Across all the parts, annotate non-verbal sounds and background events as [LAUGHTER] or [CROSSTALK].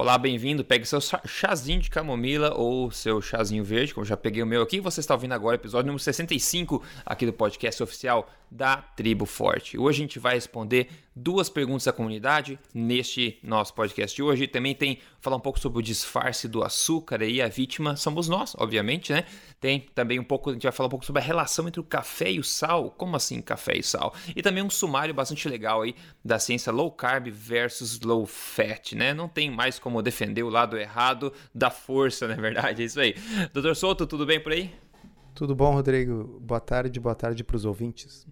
Olá, bem-vindo. Pegue seu chazinho de camomila ou seu chazinho verde, como já peguei o meu aqui. Você está ouvindo agora o episódio número 65 aqui do podcast oficial da Tribo Forte. Hoje a gente vai responder duas perguntas da comunidade neste nosso podcast de hoje. Também tem falar um pouco sobre o disfarce do açúcar e a vítima somos nós, obviamente, né? Tem também um pouco, a gente vai falar um pouco sobre a relação entre o café e o sal. Como assim café e sal? E também um sumário bastante legal aí da ciência low carb versus low fat, né? Não tem mais como defender o lado errado da força, na é verdade. É isso aí. Doutor Souto, tudo bem por aí? Tudo bom, Rodrigo? Boa tarde, boa tarde para os ouvintes.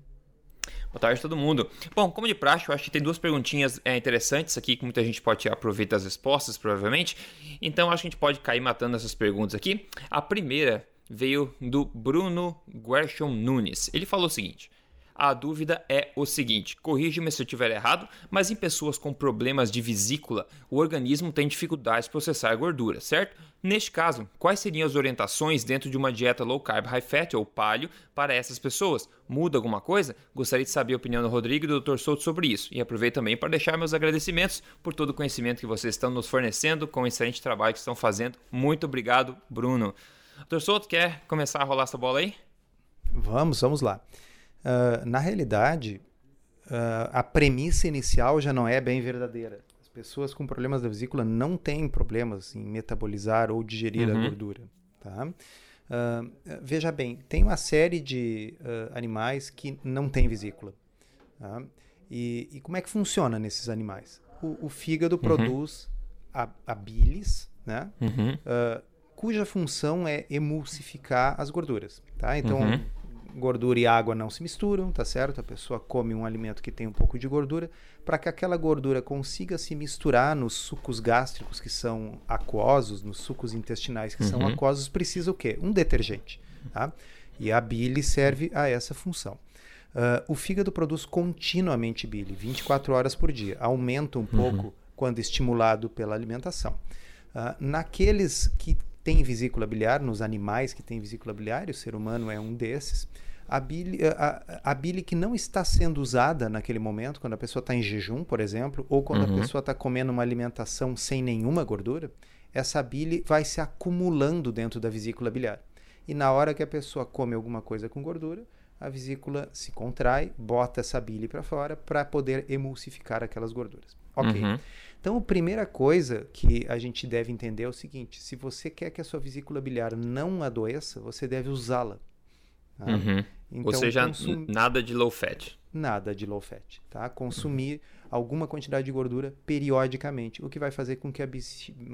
Boa tarde a todo mundo. Bom, como de praxe, eu acho que tem duas perguntinhas é, interessantes aqui que muita gente pode aproveitar as respostas, provavelmente. Então, acho que a gente pode cair matando essas perguntas aqui. A primeira veio do Bruno Guershon Nunes. Ele falou o seguinte: a dúvida é o seguinte: corrija-me se eu estiver errado, mas em pessoas com problemas de vesícula, o organismo tem dificuldade de processar gordura, certo? Neste caso, quais seriam as orientações dentro de uma dieta low carb, high fat ou paleo para essas pessoas? Muda alguma coisa? Gostaria de saber a opinião do Rodrigo e do Dr. Souto sobre isso. E aproveito também para deixar meus agradecimentos por todo o conhecimento que vocês estão nos fornecendo com o excelente trabalho que estão fazendo. Muito obrigado, Bruno. Dr. Souto, quer começar a rolar essa bola aí? Vamos, vamos lá. Uh, na realidade, uh, a premissa inicial já não é bem verdadeira. As pessoas com problemas da vesícula não têm problemas em metabolizar ou digerir uhum. a gordura. Tá? Uh, veja bem, tem uma série de animais que não têm vesícula. Tá? E, e, como é que funciona nesses animais? O, o fígado uhum. produz a, a bilis, né? Uhum. cuja função é emulsificar as gorduras. Tá? Então, uhum gordura e água não se misturam, tá certo? A pessoa come um alimento que tem um pouco de gordura, para que aquela gordura consiga se misturar nos sucos gástricos que são aquosos, nos sucos intestinais que uhum. são aquosos, precisa o quê? Um detergente, tá? E a bile serve a essa função. Uh, o fígado produz continuamente bile, 24 horas por dia. Aumenta um uhum. pouco quando estimulado pela alimentação. Uh, naqueles que têm vesícula biliar, nos animais que têm vesícula biliar, o ser humano é um desses, a bile, a, a bile que não está sendo usada naquele momento, quando a pessoa está em jejum, por exemplo, ou quando uhum. a pessoa está comendo uma alimentação sem nenhuma gordura, essa bile vai se acumulando dentro da vesícula biliar. E na hora que a pessoa come alguma coisa com gordura, a vesícula se contrai, bota essa bile para fora para poder emulsificar aquelas gorduras. Ok. Uhum. Então, a primeira coisa que a gente deve entender é o seguinte: se você quer que a sua vesícula biliar não adoeça, você deve usá-la. Tá? Uhum. Então, Ou seja, consum... nada de low fat. Nada de low fat, tá? Consumir uhum. alguma quantidade de gordura periodicamente, o que vai fazer com que a,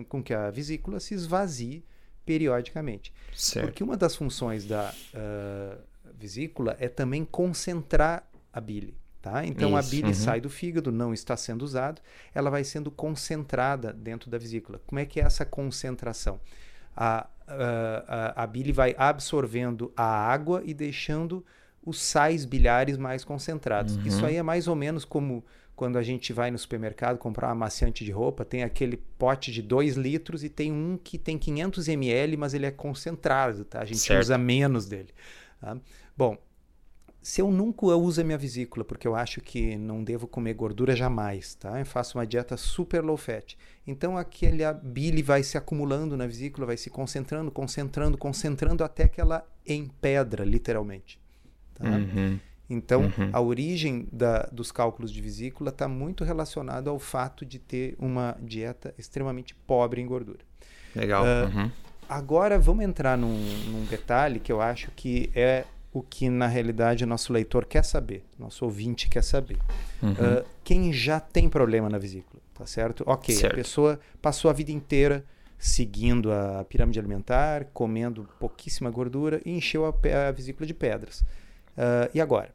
com que a vesícula se esvazie periodicamente. Certo. Porque uma das funções da uh, vesícula é também concentrar a bile. Tá? Então Isso, a bile uhum. sai do fígado, não está sendo usado, ela vai sendo concentrada dentro da vesícula. Como é que é essa concentração? A, a, a, bile vai absorvendo a água e deixando os sais biliares mais concentrados. Uhum. Isso aí é mais ou menos como quando a gente vai no supermercado comprar uma amaciante de roupa, tem aquele pote de 2 litros e tem um que tem 500 ml, mas ele é concentrado, tá? A gente certo. usa menos dele. Tá? Bom, se eu nunca uso a minha vesícula, porque eu acho que não devo comer gordura jamais, tá? Eu faço uma dieta super low fat. Então aquele bile vai se acumulando na vesícula, vai se concentrando, concentrando, concentrando até que ela empedra, literalmente. Tá? Uhum. Então, uhum. a origem da, dos cálculos de vesícula está muito relacionada ao fato de ter uma dieta extremamente pobre em gordura. Legal. Uh, uhum. Agora, vamos entrar num, num detalhe que eu acho que é o que na realidade nosso leitor quer saber, nosso ouvinte quer saber. Uhum. Uh, quem já tem problema na vesícula, tá certo? Ok, certo. a pessoa passou a vida inteira seguindo a pirâmide alimentar, comendo pouquíssima gordura e encheu a, a vesícula de pedras. Uh, e agora?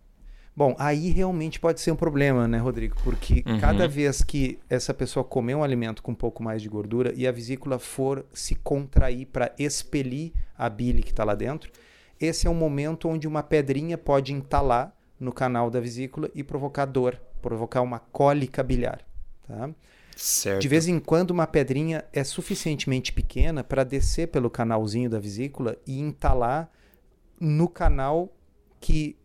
Bom, aí realmente pode ser um problema, né, Rodrigo? Porque uhum. cada vez que essa pessoa comer um alimento com um pouco mais de gordura e a vesícula for se contrair para expelir a bile que está lá dentro, esse é um momento onde uma pedrinha pode entalar no canal da vesícula e provocar dor, provocar uma cólica biliar. Tá? Certo. De vez em quando, uma pedrinha é suficientemente pequena para descer pelo canalzinho da vesícula e entalar no canal que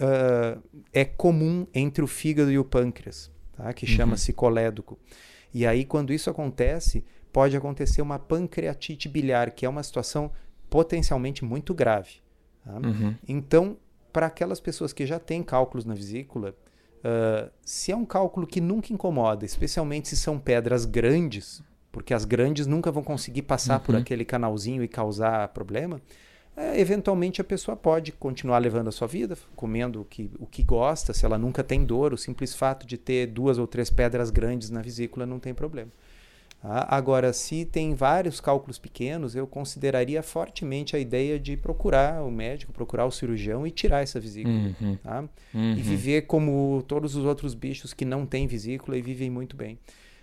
uh, é comum entre o fígado e o pâncreas, tá? que uhum. chama-se colédoco. E aí, quando isso acontece, pode acontecer uma pancreatite biliar, que é uma situação potencialmente muito grave. Tá? Uhum. Então, para aquelas pessoas que já têm cálculos na vesícula, uh, se é um cálculo que nunca incomoda, especialmente se são pedras grandes, porque as grandes nunca vão conseguir passar uhum. por aquele canalzinho e causar problema, é, eventualmente a pessoa pode continuar levando a sua vida, comendo o que, o que gosta, se ela nunca tem dor, o simples fato de ter duas ou três pedras grandes na vesícula não tem problema. Ah, agora, se tem vários cálculos pequenos, eu consideraria fortemente a ideia de procurar o médico, procurar o cirurgião e tirar essa vesícula. Uhum. Tá? Uhum. E viver como todos os outros bichos que não têm vesícula e vivem muito bem.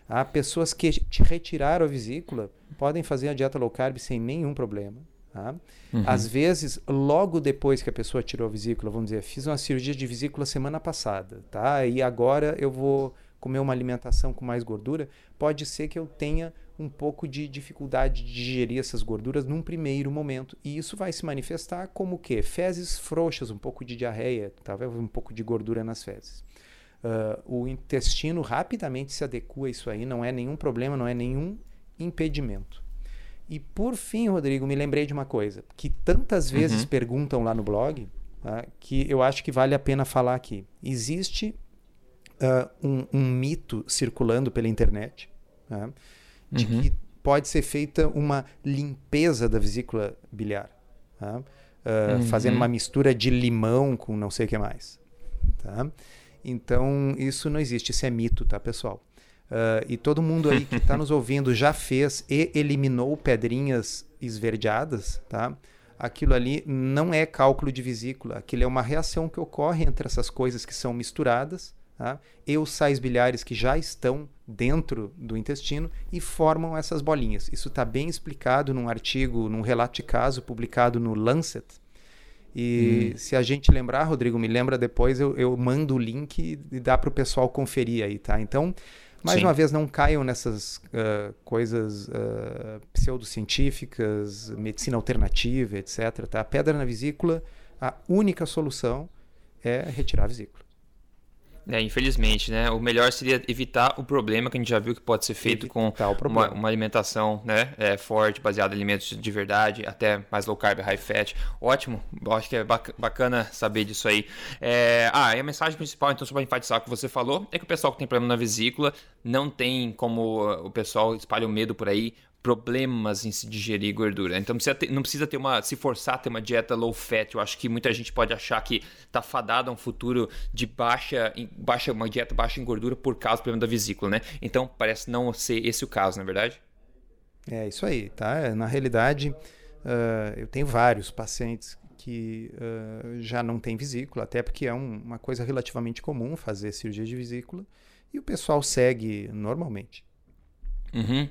Há pessoas que te retiraram a vesícula podem fazer a dieta low carb sem nenhum problema. Tá? Uhum. Às vezes, logo depois que a pessoa tirou a vesícula, vamos dizer, fiz uma cirurgia de vesícula semana passada, tá? E agora eu vou comer uma alimentação com mais gordura, pode ser que eu tenha um pouco de dificuldade de digerir essas gorduras num primeiro momento. E isso vai se manifestar como o quê? Fezes frouxas, um pouco de diarreia, talvez um pouco de gordura nas fezes. Uh, o intestino rapidamente se adequa a isso aí, não é nenhum problema, não é nenhum impedimento. E por fim, Rodrigo, me lembrei de uma coisa que tantas vezes uhum. perguntam lá no blog, tá, que eu acho que vale a pena falar aqui. Existe uh, um, um, mito circulando pela internet tá, de uhum. que pode ser feita uma limpeza da vesícula biliar, tá, uh, uhum. fazendo uma mistura de limão com não sei o que mais. Tá? Então, isso não existe, isso é mito, tá, pessoal? Uh, e todo mundo aí que está [LAUGHS] nos ouvindo já fez e eliminou pedrinhas esverdeadas, tá? Aquilo ali não é cálculo de vesícula, aquilo é uma reação que ocorre entre essas coisas que são misturadas tá? e os sais biliares que já estão dentro do intestino e formam essas bolinhas. Isso está bem explicado num artigo, num relato de caso publicado no Lancet. E hum. se a gente lembrar, Rodrigo, me lembra depois, eu, eu mando o link e dá para o pessoal conferir aí, tá? Então, mais Sim. uma vez, não caiam nessas uh, coisas uh, pseudocientíficas, medicina alternativa, etc. Tá? A pedra na vesícula, a única solução é retirar a vesícula. É, infelizmente, né? O melhor seria evitar o problema que a gente já viu que pode ser feito com uma, uma, alimentação né, é, forte, baseada em alimentos de verdade, até mais low carb, high fat. Ótimo, acho que é bacana saber disso aí. É, ah, e a mensagem principal, então, só para enfatizar o que você falou, é que o pessoal que tem problema na vesícula não tem como o pessoal espalha o medo por aí problemas em se digerir gordura. Então precisa ter, não precisa ter uma se forçar a ter uma dieta low fat. Eu acho que muita gente pode achar que está fadado a um futuro de baixa, baixa uma dieta baixa em gordura por causa do problema da vesícula, né? Então parece não ser esse o caso, na é verdade? É isso aí, tá? Na realidade, uh, eu tenho vários pacientes que uh, já não têm vesícula, até porque é um, uma coisa relativamente comum fazer cirurgia de vesícula e o pessoal segue normalmente. Uhum.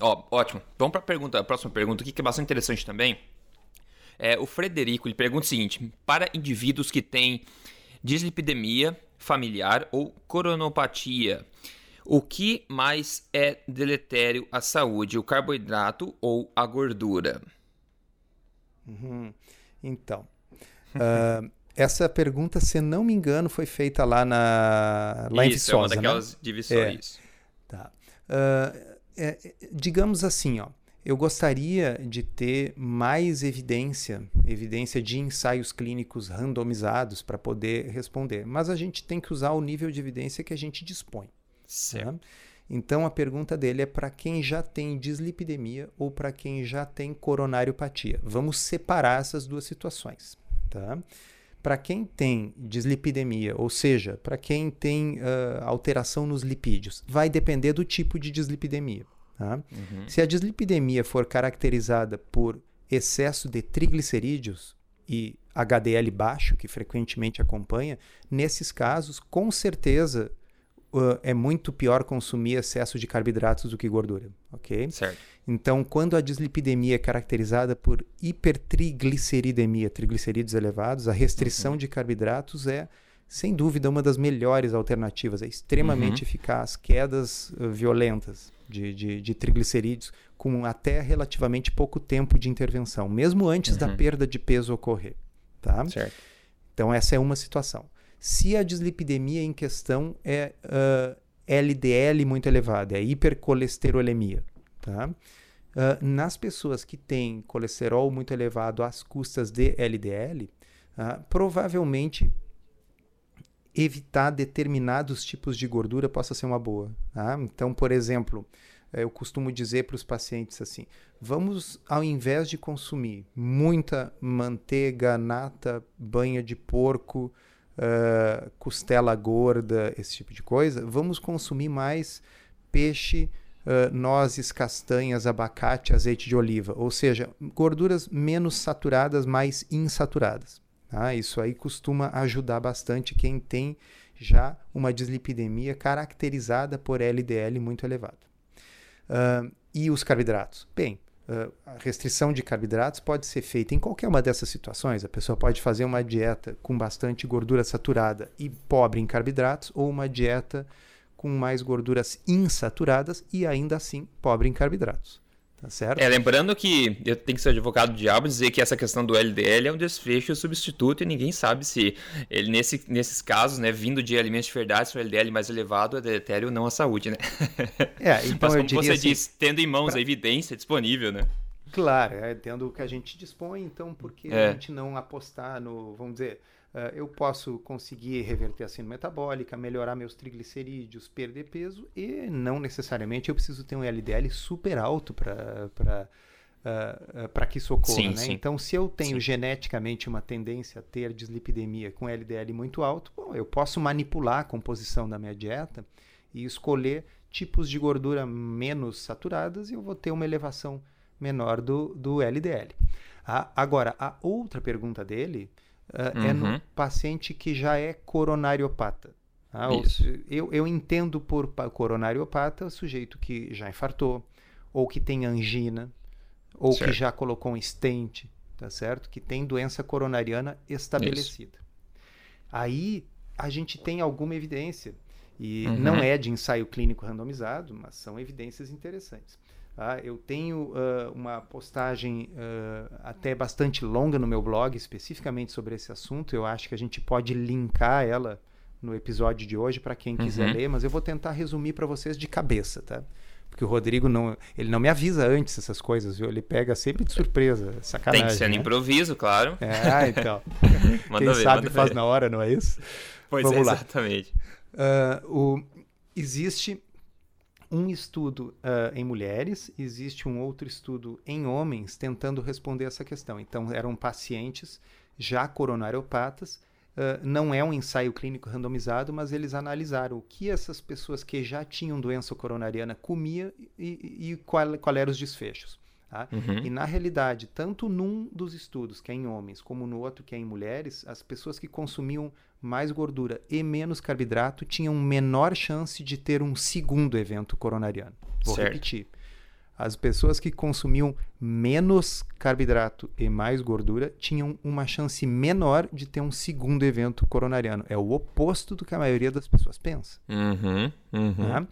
Ó, ótimo. Vamos para a pergunta, a próxima pergunta aqui, que é bastante interessante também. É, o Frederico ele pergunta o seguinte: para indivíduos que têm dislipidemia familiar ou coronopatia, o que mais é deletério à saúde, o carboidrato ou a gordura? Uhum. Então, uh, [LAUGHS] essa pergunta, se não me engano, foi feita lá na lá Isso, em Viçosa, é uma né? daquelas né? divisões. É. Tá. Uh, é, digamos assim, ó, eu gostaria de ter mais evidência, evidência de ensaios clínicos randomizados para poder responder, mas a gente tem que usar o nível de evidência que a gente dispõe. Certo. Tá? Então a pergunta dele é para quem já tem dislipidemia ou para quem já tem coronariopatia. Vamos separar essas duas situações, tá? Para quem tem dislipidemia, ou seja, para quem tem uh, alteração nos lipídios, vai depender do tipo de dislipidemia. Tá? Uhum. Se a dislipidemia for caracterizada por excesso de triglicerídeos e HDL baixo, que frequentemente acompanha, nesses casos, com certeza uh, é muito pior consumir excesso de carboidratos do que gordura, ok? Certo. Então, quando a dislipidemia é caracterizada por hipertrigliceridemia, triglicerídeos elevados, a restrição uhum. de carboidratos é, sem dúvida, uma das melhores alternativas. É extremamente uhum. eficaz, quedas uh, violentas de, de, de, triglicerídeos com até relativamente pouco tempo de intervenção, mesmo antes uhum. da perda de peso ocorrer, tá? Certo. Então, essa é uma situação. Se a dislipidemia em questão é uh, LDL muito elevado, é hipercolesterolemia. Tá? Uh, nas pessoas que têm colesterol muito elevado às custas de LDL, uh, provavelmente evitar determinados tipos de gordura possa ser uma boa. Tá? Então, por exemplo, eu costumo dizer para os pacientes assim: vamos, ao invés de consumir muita manteiga, nata, banha de porco, uh, costela gorda, esse tipo de coisa, vamos consumir mais peixe, uh, nozes, castanhas, abacate, azeite de oliva, ou seja, gorduras menos saturadas, mais insaturadas. Tá? Isso aí costuma ajudar bastante quem tem já uma dislipidemia caracterizada por LDL muito elevado. Uh, e os carboidratos? Bem, uh, a restrição de carboidratos pode ser feita em qualquer uma dessas situações. A pessoa pode fazer uma dieta com bastante gordura saturada e pobre em carboidratos, ou uma dieta com mais gorduras insaturadas e ainda assim pobre em carboidratos. Tá certo? É, lembrando que eu tenho que ser advogado do diabo dizer que essa questão do LDL é um desfecho substituto e ninguém sabe se ele, nesse, nesses casos, né, vindo de alimentos de verdade, se o LDL mais elevado é deletério ou não à saúde, né? É, [LAUGHS] então Mas como você assim, disse, tendo em mãos pra- a evidência disponível, né? Claro, é tendo o que a gente dispõe, então por que É. a gente não apostar no, vamos dizer, eu posso conseguir reverter a síndrome metabólica, melhorar meus triglicerídeos, perder peso e não necessariamente eu preciso ter um LDL super alto para para que isso ocorra, Sim, né? sim. Então, se eu tenho Sim. geneticamente uma tendência a ter dislipidemia com LDL muito alto, bom, eu posso manipular a composição da minha dieta e escolher tipos de gordura menos saturadas e eu vou ter uma elevação menor do, do LDL. Ah, agora, a outra pergunta dele ah, é no Uhum. paciente que já é coronariopata. Ah, Isso. eu, eu entendo por pa- coronariopata o sujeito que já infartou, ou que tem angina, ou Certo. que já colocou um stent, tá certo? Que tem doença coronariana estabelecida. Aí a gente tem alguma evidência, e Uhum. não é de ensaio clínico randomizado, mas são evidências interessantes. Tá? eu tenho ah, uma postagem ah, até bastante longa no meu blog, especificamente sobre esse assunto. Eu acho que a gente pode linkar ela no episódio de hoje para quem quiser Uhum. ler, mas eu vou tentar resumir para vocês de cabeça, tá? Porque o Rodrigo não, ele não me avisa antes essas coisas, viu? Ele pega sempre de surpresa, sacanagem. Tem que ser no né? improviso, claro. É, ah, então. [LAUGHS] Quem ver, sabe faz ver. na hora, não é isso? Pois Vamos é, lá. exatamente. Ah, o, existe um estudo ah, em mulheres, existe um outro estudo em homens tentando responder essa questão. Então, eram pacientes já coronariopatas. ah, não é um ensaio clínico randomizado, mas eles analisaram o que essas pessoas que já tinham doença coronariana comia e, e qual, qual eram os desfechos. Tá? Uhum. E na realidade, tanto num dos estudos, que é em homens, como no outro, que é em mulheres, as pessoas que consumiam mais gordura e menos carboidrato tinham menor chance de ter um segundo evento coronariano. Vou Certo. repetir. As pessoas que consumiam menos carboidrato e mais gordura tinham uma chance menor de ter um segundo evento coronariano. É o oposto do que a maioria das pessoas pensa. Uhum. Uhum. Tá?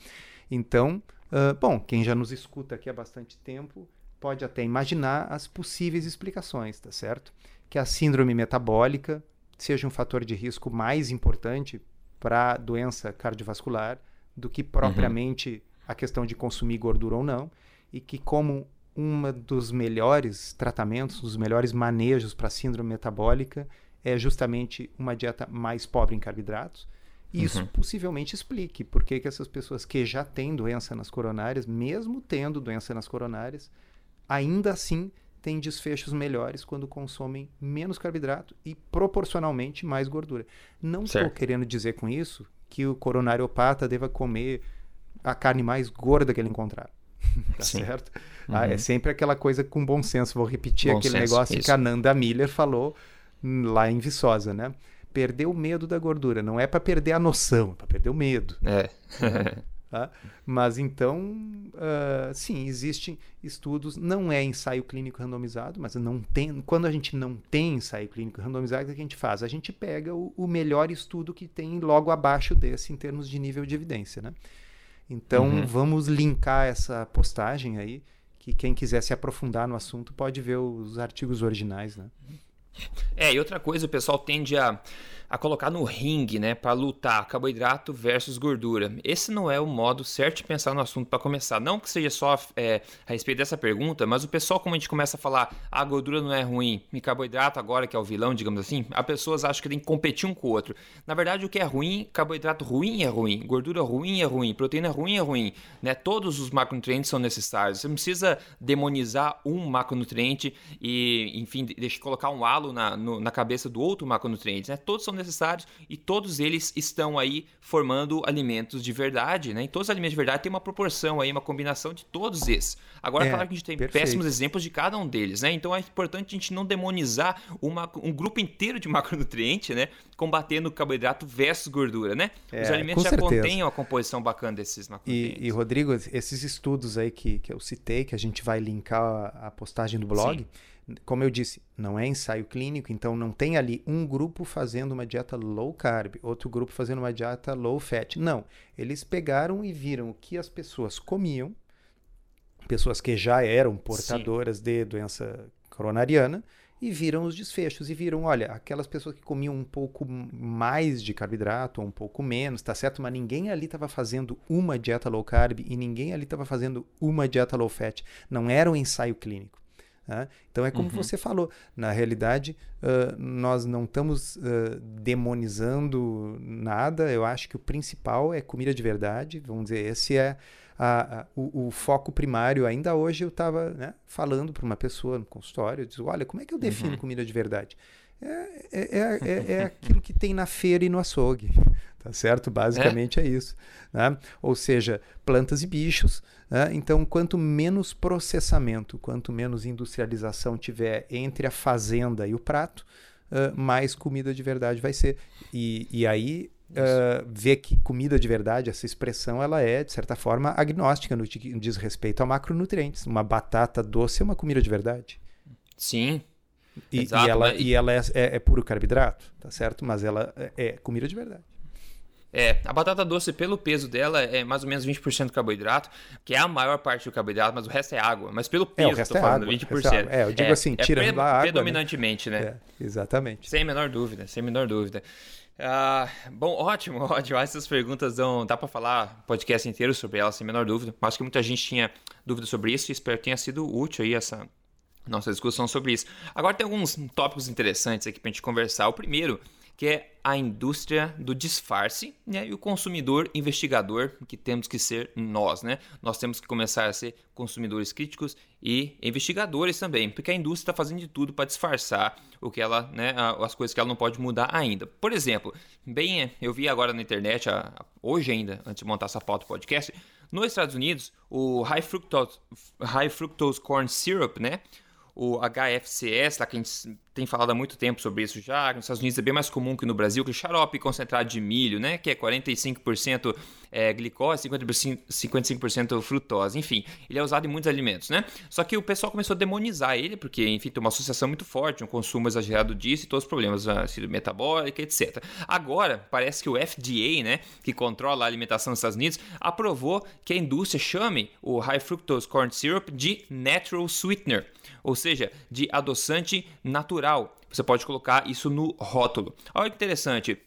Então, ah, bom, quem já nos escuta aqui há bastante tempo pode até imaginar as possíveis explicações, tá certo? Que a síndrome metabólica seja um fator de risco mais importante para doença cardiovascular do que propriamente a questão de consumir gordura ou não, e que como um dos melhores tratamentos, dos melhores manejos para síndrome metabólica é justamente uma dieta mais pobre em carboidratos. E isso Uhum. possivelmente explique por que, que essas pessoas que já têm doença nas coronárias, mesmo tendo doença nas coronárias, ainda assim têm desfechos melhores quando consomem menos carboidrato e proporcionalmente mais gordura. Não estou querendo dizer com isso que o coronariopata deva comer a carne mais gorda que ele encontrar. [LAUGHS] tá Sim. certo? Ah, Uhum. é sempre aquela coisa com bom senso. Vou repetir Bom aquele senso, negócio que isso. a Nanda Miller falou lá em Viçosa, né? Perder o medo da gordura. Não é para perder a noção, é para perder o medo. É. [LAUGHS] Tá? Mas então, ah, sim, existem estudos, não é ensaio clínico randomizado, mas não tem, quando a gente não tem ensaio clínico randomizado, o que a gente faz? A gente pega o, o melhor estudo que tem logo abaixo desse em termos de nível de evidência, né? Então, Uhum. vamos linkar essa postagem aí, que quem quiser se aprofundar no assunto pode ver os artigos originais, né? É, e outra coisa, o pessoal tende a, a colocar no ringue, né, para lutar carboidrato versus gordura. Esse não é o modo certo de pensar no assunto para começar. Não que seja só é, a respeito dessa pergunta, mas o pessoal, como a gente começa a falar, ah, a gordura não é ruim, e carboidrato agora que é o vilão, digamos assim, as pessoas acham que tem que competir um com o outro. Na verdade, o que é ruim, carboidrato ruim é ruim, gordura ruim é ruim, proteína ruim é ruim, né? Todos os macronutrientes são necessários. Você não precisa demonizar um macronutriente e, enfim, deixa colocar um halo na, no, na cabeça do outro macronutriente, né? Todos são necessários e todos eles estão aí formando alimentos de verdade, né? E todos os alimentos de verdade têm uma proporção aí, uma combinação de todos esses. Agora, é, claro que a gente tem perfeito. péssimos exemplos de cada um deles, né? Então é importante a gente não demonizar uma, um grupo inteiro de [LAUGHS] macronutrientes, né? Combatendo carboidrato versus gordura, né? É, os alimentos já certeza. contêm uma composição bacana desses macronutrientes. E, e, Rodrigo, esses estudos aí que, que eu citei, que a gente vai linkar a, a postagem do blog. Sim como eu disse, não é ensaio clínico, então não tem ali um grupo fazendo uma dieta low carb, outro grupo fazendo uma dieta low fat. Não. Eles pegaram e viram o que as pessoas comiam, pessoas que já eram portadoras Sim. de doença coronariana, e viram os desfechos e viram, olha, aquelas pessoas que comiam um pouco mais de carboidrato ou um pouco menos, tá certo? Mas ninguém ali estava fazendo uma dieta low carb e ninguém ali estava fazendo uma dieta low fat. Não era um ensaio clínico. Né? Então é como uhum. você falou, na realidade uh, nós não estamos uh, demonizando nada, eu acho que o principal é comida de verdade, vamos dizer, esse é a, a, o, o, foco primário. Ainda hoje eu estava né, falando para uma pessoa no consultório, eu disse, olha, como é que eu defino uhum. comida de verdade? É, é, é, é, é aquilo que tem na feira e no açougue, [LAUGHS] tá certo? Basicamente é, é isso. Né? Ou seja, plantas e bichos, né? Então, quanto menos processamento, quanto menos industrialização tiver entre a fazenda e o prato, uh, mais comida de verdade vai ser. E, e aí uh, ver que comida de verdade, essa expressão, ela é, de certa forma, agnóstica no que diz respeito a macronutrientes. Uma batata doce é uma comida de verdade. Sim. E, Exato, e ela, mas... e ela é, é, é, puro carboidrato, tá certo? Mas ela é, é comida de verdade. É, a batata doce, pelo peso dela, é mais ou menos 20% carboidrato, que é a maior parte do carboidrato, mas o resto é água. Mas pelo peso, é, o resto tô é falando, água, 20%. É, é, eu digo é, assim, tirando é pre a água. Né? Predominantemente, né? né? Exatamente. Sem a menor dúvida, sem a menor dúvida. Ah, bom, ótimo, [LAUGHS] ótimo. Essas perguntas dão, dá para falar podcast inteiro sobre elas, sem menor dúvida. Acho que muita gente tinha dúvida sobre isso e espero que tenha sido útil aí essa nossa discussão sobre isso. Agora tem alguns tópicos interessantes aqui para a gente conversar. O primeiro que é a indústria do disfarce né? e o consumidor investigador, que temos que ser nós. Né? Nós temos que começar a ser consumidores críticos e investigadores também, porque a indústria está fazendo de tudo para disfarçar o que ela, né, as coisas que ela não pode mudar ainda. Por exemplo, bem, eu vi agora na internet, hoje ainda, antes de montar essa pauta do podcast, nos Estados Unidos, o High Fructose, High Fructose Corn Syrup, né? O HFCS, lá que a gente tem falado há muito tempo sobre isso já, nos Estados Unidos é bem mais comum que no Brasil, que o xarope concentrado de milho, né, que é 45% é, glicose, 55% frutose, enfim, ele é usado em muitos alimentos, né? Só que o pessoal começou a demonizar ele, porque, enfim, tem uma associação muito forte, um consumo exagerado disso e todos os problemas, ácido metabólico, etc. Agora, parece que o FDA, né, que controla a alimentação nos Estados Unidos, aprovou que a indústria chame o High Fructose Corn Syrup de Natural Sweetener, ou seja, de adoçante natural. Você pode colocar isso no rótulo. Olha que interessante.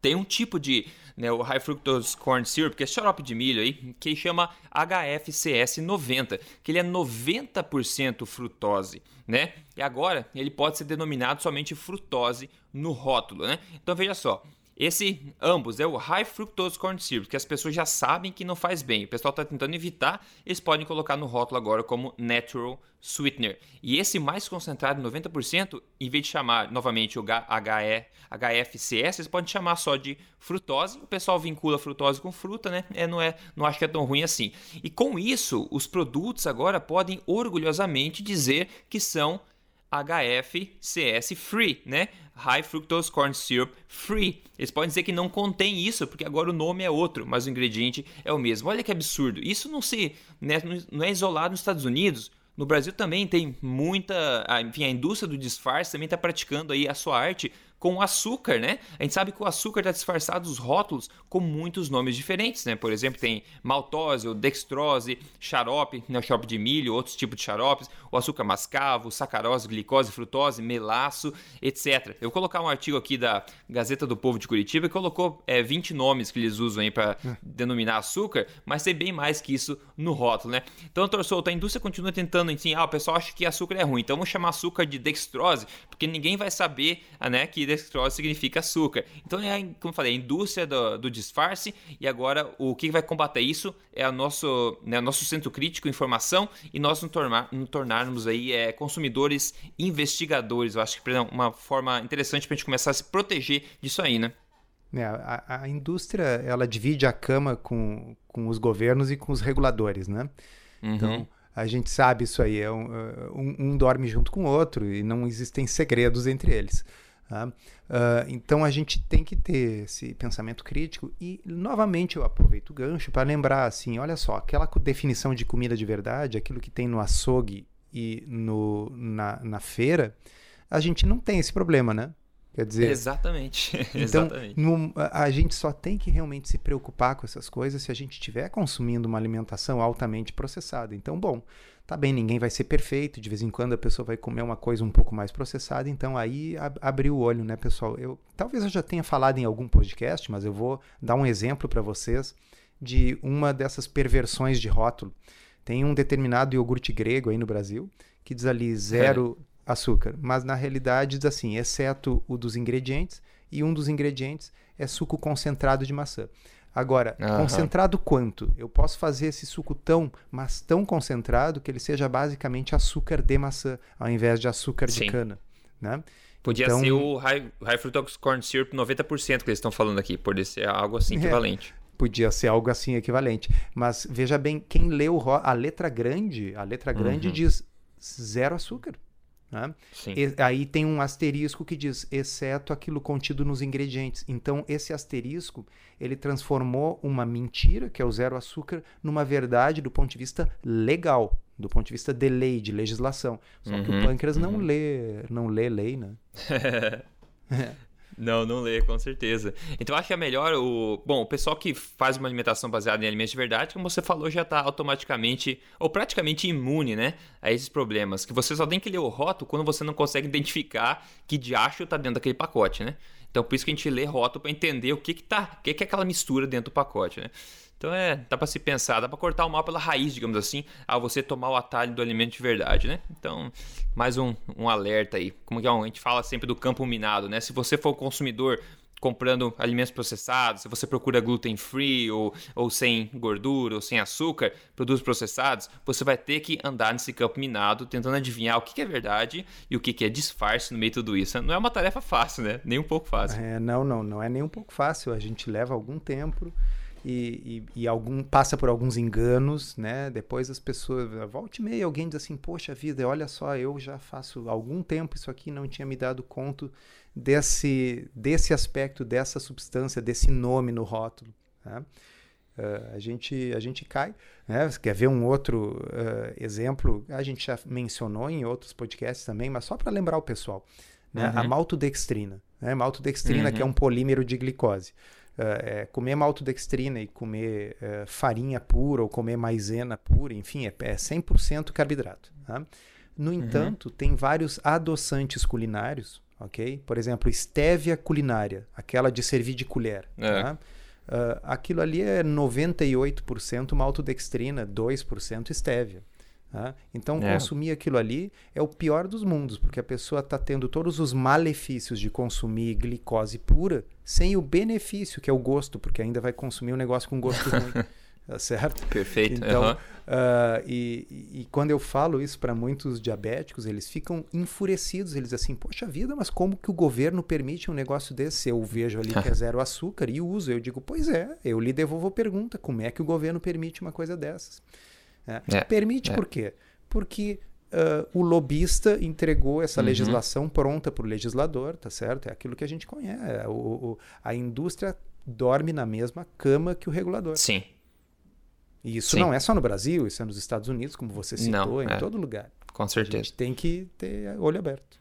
Tem um tipo de né, o High Fructose Corn Syrup, que é xarope de milho aí, que chama HFCS 90, que ele é 90% frutose, né? E agora ele pode ser denominado somente frutose no rótulo, né? Então veja só, esse, ambos, é o High Fructose Corn Syrup, que as pessoas já sabem que não faz bem. O pessoal está tentando evitar, eles podem colocar no rótulo agora como Natural Sweetener. E esse mais concentrado, 90%, em vez de chamar novamente o HE, HFCS, eles podem chamar só de frutose. O pessoal vincula frutose com fruta, né? É, não, é, não acho que é tão ruim assim. E com isso, os produtos agora podem orgulhosamente dizer que são HFCS free, né? High Fructose Corn Syrup Free. Eles podem dizer que não contém isso, porque agora o nome é outro, mas o ingrediente é o mesmo. Olha que absurdo. Isso não se né, não é isolado nos Estados Unidos. No Brasil também tem muita, enfim, a indústria do disfarce também está praticando aí a sua arte com açúcar, né? A gente sabe que o açúcar está disfarçado nos rótulos com muitos nomes diferentes, né? Por exemplo, tem maltose, ou dextrose, xarope, né? xarope de milho, outros tipos de xaropes, o açúcar mascavo, sacarose, glicose, frutose, melaço, etc. Eu vou colocar um artigo aqui da Gazeta do Povo de Curitiba que colocou é, 20 nomes que eles usam aí para é. denominar açúcar, mas tem bem mais que isso no rótulo, né? Então, doutor Souto, a indústria continua tentando, assim, ah, o pessoal acha que açúcar é ruim, então vamos chamar açúcar de dextrose, porque ninguém vai saber né, que dextrose significa açúcar. Então, é, como eu falei, a indústria do, do disfarce e agora o que vai combater isso é o nosso, né, nosso centro crítico, informação e nós nos, tornar, nos tornarmos aí é, consumidores investigadores. Eu acho que é uma forma interessante para a gente começar a se proteger disso aí, né? É, a, a, indústria ela divide a cama com, com os governos e com os reguladores, né? Uhum. Então a gente sabe isso aí, é um, é, um, um, dorme junto com o outro e não existem segredos entre eles. Tá? Uh, então a gente tem que ter esse pensamento crítico e novamente eu aproveito o gancho para lembrar assim, olha só, aquela definição de comida de verdade, aquilo que tem no açougue e no, na, na feira, a gente não tem esse problema, né? Quer dizer, exatamente. [LAUGHS] Então, exatamente. No, a gente só tem que realmente se preocupar com essas coisas se a gente estiver consumindo uma alimentação altamente processada. Então, bom, tá bem, ninguém vai ser perfeito, de vez em quando a pessoa vai comer uma coisa um pouco mais processada, então aí ab abriu o olho, né, pessoal? Eu talvez eu já tenha falado em algum podcast, mas eu vou dar um exemplo para vocês de uma dessas perversões de rótulo. Tem um determinado iogurte grego aí no Brasil que diz ali zero é açúcar, mas na realidade diz assim, exceto o dos ingredientes, e um dos ingredientes é suco concentrado de maçã. Agora, uhum. concentrado quanto? Eu posso fazer esse suco tão, mas tão concentrado que ele seja basicamente açúcar de maçã, ao invés de açúcar Sim. de cana, né? Podia então, ser o high, high fructose corn syrup 90% que eles estão falando aqui, por ser algo assim é, equivalente. É, podia ser algo assim equivalente. Mas veja bem, quem leu a letra grande, a letra grande uhum. diz zero açúcar. Né? E, aí tem um asterisco que diz, exceto aquilo contido nos ingredientes. Então, esse asterisco, ele transformou uma mentira, que é o zero açúcar, numa verdade do ponto de vista legal, do ponto de vista de lei, de legislação. Só uhum, que o uhum. pâncreas uhum. não lê, não lê lei, né? [LAUGHS] Não, não lê, com certeza. Então acho que é melhor o. Bom, o pessoal que faz uma alimentação baseada em alimentos de verdade, como você falou, já está automaticamente ou praticamente imune, né? A esses problemas. Que você só tem que ler o rótulo quando você não consegue identificar que diacho está dentro daquele pacote, né? Então por isso que a gente lê rótulo para entender o que que tá, o que, que é aquela mistura dentro do pacote, né? Então é, dá para se pensar, dá para cortar o mal pela raiz, digamos assim, ao você tomar o atalho do alimento de verdade, né? Então, mais um, um alerta aí. Como que é a gente fala sempre do campo minado, né? Se você for consumidor comprando alimentos processados, se você procura gluten free ou, ou sem gordura ou sem açúcar, produtos processados, você vai ter que andar nesse campo minado tentando adivinhar o que é verdade e o que é disfarce no meio de tudo isso. Não é uma tarefa fácil, né? Nem um pouco fácil. É, não, não, não é nem um pouco fácil. A gente leva algum tempo e, e, e, algum passa por alguns enganos, né? Depois as pessoas, volta e meia, alguém diz assim, poxa vida, olha só, eu já faço algum tempo isso aqui, não tinha me dado conta desse, desse aspecto, dessa substância, desse nome no rótulo. Né? Uh, a, gente, a gente cai. Né? Você quer ver um outro uh, exemplo? A gente já mencionou em outros podcasts também, mas só para lembrar o pessoal. Né? Uhum. A maltodextrina. Né? Maltodextrina, uhum. que é um polímero de glicose é, comer maltodextrina e comer é, farinha pura ou comer maisena pura, enfim, é, é 100% carboidrato. Tá? No uhum. entanto, tem vários adoçantes culinários, ok? Por exemplo, estévia culinária, aquela de servir de colher. É. Tá? Uh, aquilo ali é 98% maltodextrina, 2% estévia. Tá? Então, é. consumir aquilo ali é o pior dos mundos, porque a pessoa está tendo todos os malefícios de consumir glicose pura sem o benefício, que é o gosto, porque ainda vai consumir um negócio com gosto ruim. [LAUGHS] Tá certo? Perfeito. Então, uhum. uh, e, e, quando eu falo isso para muitos diabéticos, eles ficam enfurecidos. Eles assim, poxa vida, mas como que o governo permite um negócio desse? Eu vejo ali que é [LAUGHS] zero açúcar e uso. Eu digo, pois é, eu lhe devolvo a pergunta: como é que o governo permite uma coisa dessas? Né? É, Permite é. por quê? Porque uh, o lobista entregou essa uhum. legislação pronta para o legislador, tá certo? É aquilo que a gente conhece. É, o, o, a indústria dorme na mesma cama que o regulador. Sim. E isso Sim. não é só no Brasil, isso é nos Estados Unidos, como você citou, não, em é. todo lugar. Com certeza. A gente tem que ter olho aberto.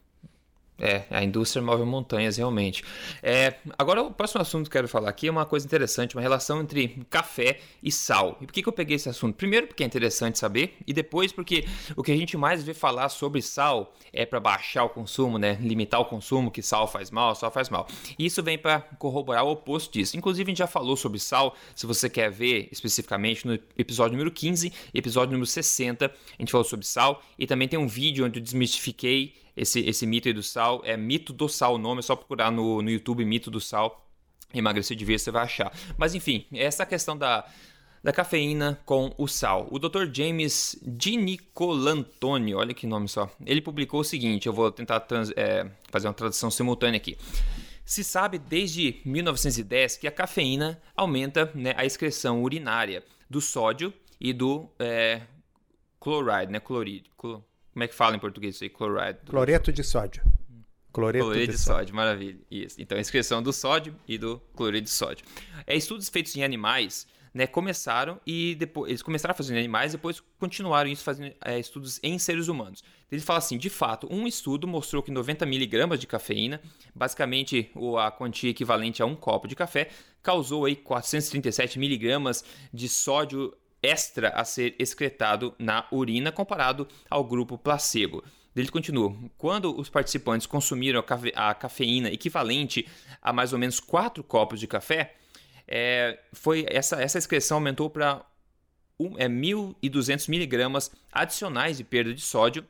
É, a indústria move montanhas, realmente. É, agora, o próximo assunto que eu quero falar aqui é uma coisa interessante, uma relação entre café e sal. E por que, que eu peguei esse assunto? Primeiro, porque é interessante saber, e depois, porque o que a gente mais vê falar sobre sal é para baixar o consumo, né? Limitar o consumo, que sal faz mal, sal faz mal. E isso vem para corroborar o oposto disso. Inclusive, a gente já falou sobre sal, se você quer ver especificamente no episódio número 15 episódio número 60, a gente falou sobre sal, e também tem um vídeo onde eu desmistifiquei esse, esse mito aí do sal. É mito do sal o nome, é só procurar no, no YouTube mito do sal. Emagrecer de vez você vai achar. Mas enfim, essa questão da, da cafeína com o sal. O Dr. James Di Nicolantoni, olha que nome só. Ele publicou o seguinte: eu vou tentar trans, é, fazer uma tradução simultânea aqui. Se sabe desde 1910 que a cafeína aumenta né, a excreção urinária do sódio e do é, chloride, né? Clorid, clor, como é que fala em português isso aí? Chloride. Cloreto de sódio. Cloreto, cloreto de, de sódio. sódio, maravilha. Isso. Então, a excreção do sódio e do cloreto de sódio. É, estudos feitos em animais né, começaram e depois eles começaram a fazer em animais, depois continuaram isso fazendo é, estudos em seres humanos. Ele fala assim, de fato, um estudo mostrou que 90 miligramas de cafeína, basicamente a quantia equivalente a um copo de café, causou aí 437 miligramas de sódio extra a ser excretado na urina comparado ao grupo placebo. Ele continua: quando os participantes consumiram a, cafeína equivalente a mais ou menos 4 copos de café, é, foi essa, essa excreção aumentou para um, é, 1.200 miligramas adicionais de perda de sódio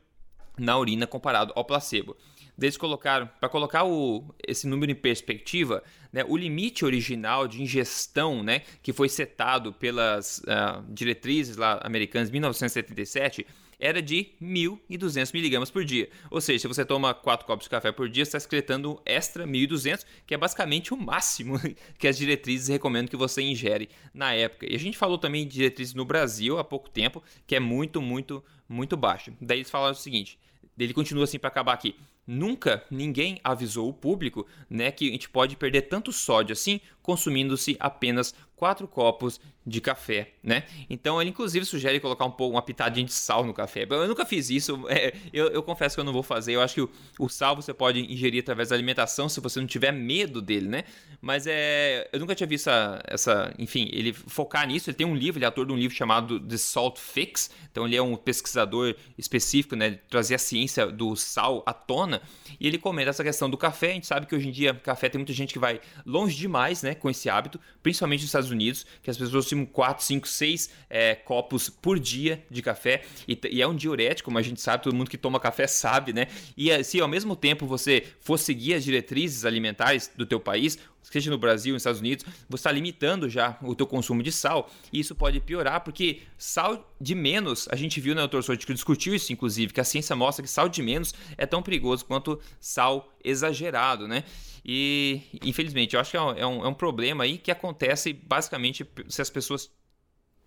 na urina comparado ao placebo. Eles colocaram, para colocar o, esse número em perspectiva, né, o limite original de ingestão, né, que foi setado pelas uh, diretrizes lá americanas em 1977, era de 1.200 miligramas por dia. Ou seja, se você toma 4 copos de café por dia, você está excretando extra 1.200, que é basicamente o máximo [LAUGHS] que as diretrizes recomendam que você ingere na época. E a gente falou também de diretrizes no Brasil há pouco tempo, que é muito, muito, muito baixo. Daí eles falaram o seguinte, ele continua assim para acabar aqui. Nunca ninguém avisou o público né, que a gente pode perder tanto sódio assim consumindo-se apenas quatro copos de café, né? Então ele inclusive sugere colocar um pouco uma pitadinha de sal no café. Eu nunca fiz isso, [LAUGHS] é, eu, eu, confesso que eu não vou fazer. Eu acho que o, o, sal você pode ingerir através da alimentação se você não tiver medo dele, né? Mas é, eu nunca tinha visto essa, essa, enfim, ele focar nisso. Ele tem um livro, ele é autor de um livro chamado The Salt Fix. Então ele é um pesquisador específico, né? trazer a ciência do sal à tona. E ele comenta essa questão do café. A gente sabe que hoje em dia café tem muita gente que vai longe demais, né? Com esse hábito, principalmente nos Estados Unidos, que as pessoas tomam 4, 5, 6 é, copos por dia de café. E, e, é um diurético, como a gente sabe, todo mundo que toma café sabe, né? E se ao mesmo tempo você for seguir as diretrizes alimentares do teu país, seja no Brasil, nos Estados Unidos, você está limitando já o teu consumo de sal. E isso pode piorar, porque sal de menos, a gente viu, né, doutor Souto, que discutiu isso, inclusive, que a ciência mostra que sal de menos é tão perigoso quanto sal exagerado, né? E, infelizmente, eu acho que é um, é um, é problema aí que acontece basicamente se as pessoas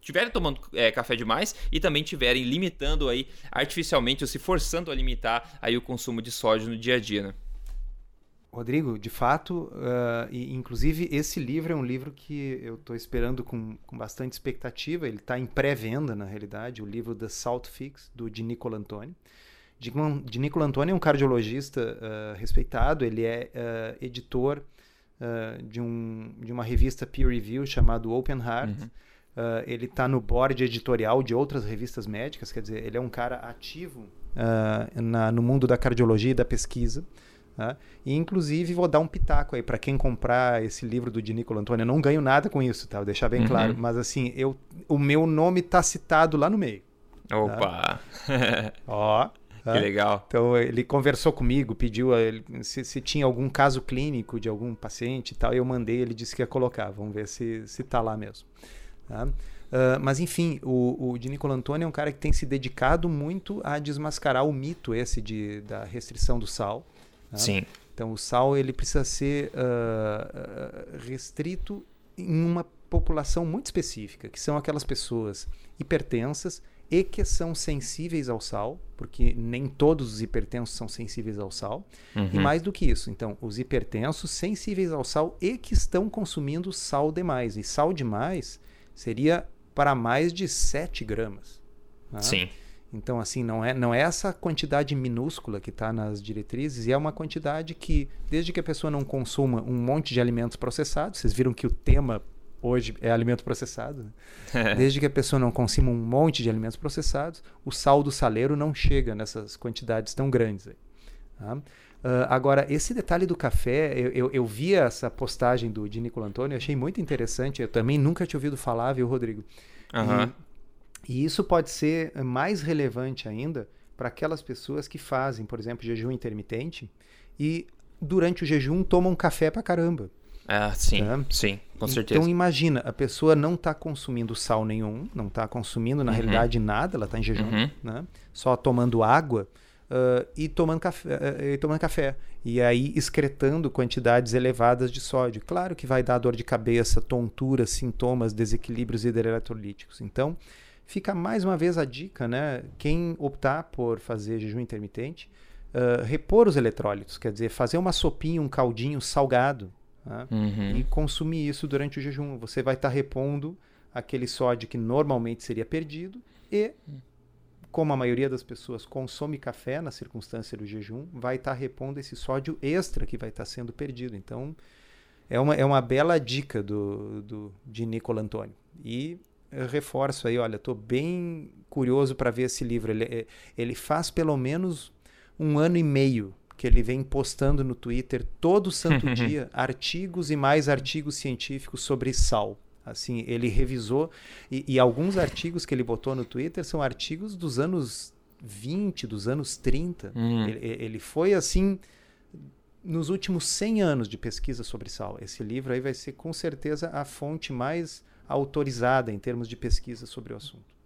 estiverem tomando é, café demais e também estiverem limitando aí artificialmente ou se forçando a limitar aí o consumo de sódio no dia a dia, né? Rodrigo, de fato, uh, e, inclusive esse livro é um livro que eu estou esperando com, com bastante expectativa. Ele está em pré-venda, na realidade, o livro The Salt Fix, do de Nicola Antoni. De, de Nicola Antoni é um cardiologista uh, respeitado, ele é uh, editor de, um, de uma revista peer review chamado Open Heart. Uhum. ele está no board editorial de outras revistas médicas, quer dizer, ele é um cara ativo na, no mundo da cardiologia e da pesquisa. Né? E inclusive vou dar um pitaco aí para quem comprar esse livro do de Nicola Antônio. Eu não ganho nada com isso, tá? Vou deixar bem uhum. claro. Mas assim, eu, o meu nome tá citado lá no meio. Tá? Opa! Tá? [LAUGHS] Ó. Que legal. Então ele conversou comigo, pediu ele, se, se, tinha algum caso clínico de algum paciente e tal. Eu mandei, ele disse que ia colocar. Vamos ver se, se tá lá mesmo. Tá? Uh, mas enfim, o, o de Nicola Antônio é um cara que tem se dedicado muito a desmascarar o mito esse de, da restrição do sal. Né? Sim. Então o sal ele precisa ser uh, restrito em uma população muito específica, que são aquelas pessoas hipertensas e que são sensíveis ao sal, porque nem todos os hipertensos são sensíveis ao sal. Uhum. E mais do que isso, então, os hipertensos sensíveis ao sal e que estão consumindo sal demais. E sal demais seria para mais de 7 gramas. Né? Sim. Então, assim, não é, não é essa quantidade minúscula que está nas diretrizes, e é uma quantidade que, desde que a pessoa não consuma um monte de alimentos processados, vocês viram que o tema hoje é alimento processado, né? desde que a pessoa não consuma um monte de alimentos processados, o sal do saleiro não chega nessas quantidades tão grandes. Aí, tá? uh, agora, esse detalhe do café, eu, eu, eu, vi essa postagem do de Nicola Antônio, achei muito interessante, eu também nunca tinha ouvido falar, viu, Rodrigo? Uhum. E, e isso pode ser mais relevante ainda para aquelas pessoas que fazem, por exemplo, jejum intermitente e durante o jejum tomam café para caramba. Ah, sim, tá? sim, com certeza. Então imagina, a pessoa não está consumindo sal nenhum, não está consumindo na uhum. realidade nada, ela está em jejum, uhum. né? só tomando água uh, e, tomando café, uh, e tomando café. E aí excretando quantidades elevadas de sódio. Claro que vai dar dor de cabeça, tontura, sintomas, desequilíbrios hidroeletrolíticos. Então, fica mais uma vez a dica, né? Quem optar por fazer jejum intermitente, uh, repor os eletrólitos, quer dizer, fazer uma sopinha, um caldinho salgado né? uhum. e consumir isso durante o jejum. Você vai estar tá repondo aquele sódio que normalmente seria perdido e como a maioria das pessoas consome café na circunstância do jejum, vai estar tá repondo esse sódio extra que vai estar tá sendo perdido. Então, é uma, é uma bela dica do, do, de Nicola Antônio. E eu reforço aí, olha, estou bem curioso para ver esse livro. Ele, é, ele faz pelo menos um ano e meio que ele vem postando no Twitter todo santo [LAUGHS] dia artigos e mais artigos científicos sobre sal. Assim, ele revisou e, e, alguns artigos que ele botou no Twitter são artigos dos anos 20, dos anos 30. Uhum. Ele, ele foi assim nos últimos 100 anos de pesquisa sobre sal. Esse livro aí vai ser com certeza a fonte mais autorizada em termos de pesquisa sobre o assunto.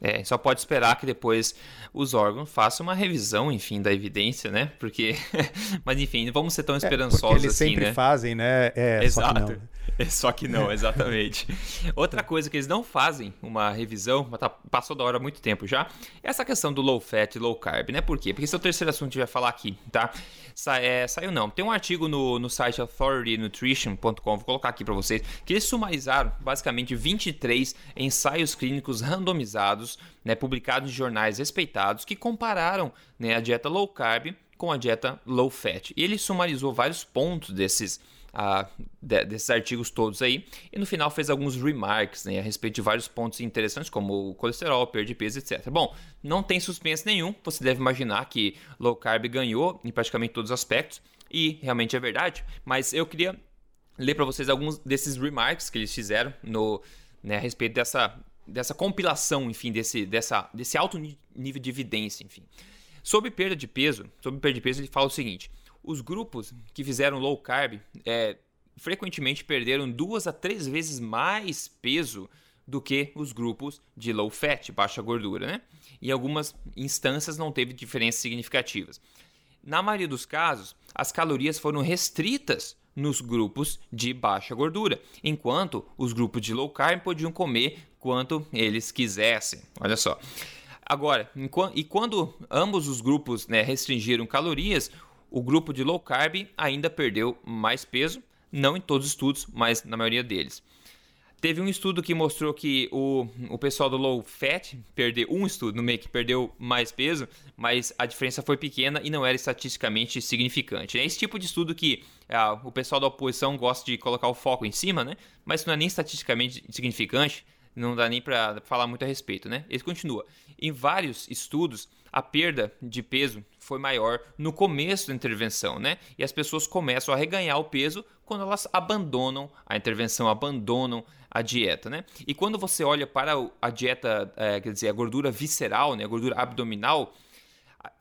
É, só pode esperar que depois os órgãos façam uma revisão, enfim, da evidência, né? Porque, [LAUGHS] mas enfim, não vamos ser tão é, esperançosos é, eles assim, sempre né? fazem, né? É, Exato. Só que não. [LAUGHS] É, só que não, exatamente. Outra coisa que eles não fazem uma revisão, tá, passou da hora há muito tempo já, é essa questão do low fat e low carb, né? Por quê? Porque esse é o terceiro assunto que a gente vai falar aqui, tá? Sa é, saiu não. Tem um artigo no, no site authoritynutrition.com, vou colocar aqui para vocês, que eles sumarizaram basicamente 23 ensaios clínicos randomizados, né, publicados em jornais respeitados, que compararam né, a dieta low carb com a dieta low fat. E ele sumarizou vários pontos desses de, desses artigos todos aí. E no final fez alguns remarks né, a respeito de vários pontos interessantes, como o colesterol, perda de peso, etc. Bom, não tem suspense nenhum. Você deve imaginar que low carb ganhou em praticamente todos os aspectos. E realmente é verdade. Mas eu queria ler para vocês alguns desses remarks que eles fizeram no, né, a respeito dessa, dessa compilação, enfim, desse, dessa, desse alto nível de evidência, enfim. Sobre perda de peso, sobre perda de peso, ele fala o seguinte: os grupos que fizeram low carb é, frequentemente perderam duas a três vezes mais peso do que os grupos de low fat, baixa gordura, né? Em algumas instâncias não teve diferenças significativas. Na maioria dos casos, as calorias foram restritas nos grupos de baixa gordura, enquanto os grupos de low carb podiam comer quanto eles quisessem. Olha só. Agora, e quando ambos os grupos né, restringiram calorias, o grupo de low carb ainda perdeu mais peso, não em todos os estudos, mas na maioria deles. Teve um estudo que mostrou que o, o pessoal do low fat perdeu um estudo no meio que perdeu mais peso, mas a diferença foi pequena e não era estatisticamente significante. É esse tipo de estudo que ah, o pessoal da oposição gosta de colocar o foco em cima, né? Mas não é nem estatisticamente significante, não dá nem para falar muito a respeito, né? Ele continua. Em vários estudos, a perda de peso foi maior no começo da intervenção, né? E as pessoas começam a reganhar o peso quando elas abandonam a intervenção, abandonam a dieta, né? E quando você olha para a dieta, é, quer dizer, a gordura visceral, né, a gordura abdominal,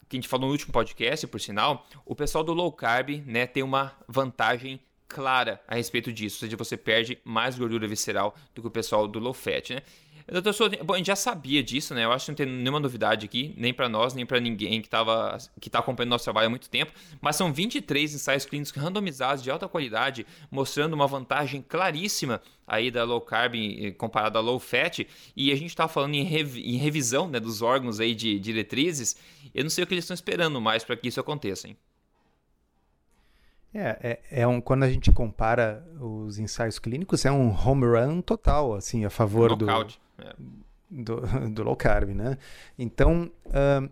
que a gente falou no último podcast, por sinal, o pessoal do low carb, né, tem uma vantagem clara a respeito disso, ou seja, você perde mais gordura visceral do que o pessoal do low fat, né? Doutor Souza, bom, a gente já sabia disso, né? Eu acho que não tem nenhuma novidade aqui, nem para nós, nem para ninguém que estava que tá acompanhando nosso trabalho há muito tempo, mas são 23 ensaios clínicos randomizados de alta qualidade, mostrando uma vantagem claríssima aí da low carb comparada à low fat, e a gente está falando em, rev em, revisão né, dos órgãos aí de diretrizes, eu não sei o que eles estão esperando mais para que isso aconteça, hein? É, é, é, um, quando a gente compara os ensaios clínicos, é um home run total, assim, a favor do. É. do, [LAUGHS] do low carb, né? Então, uh,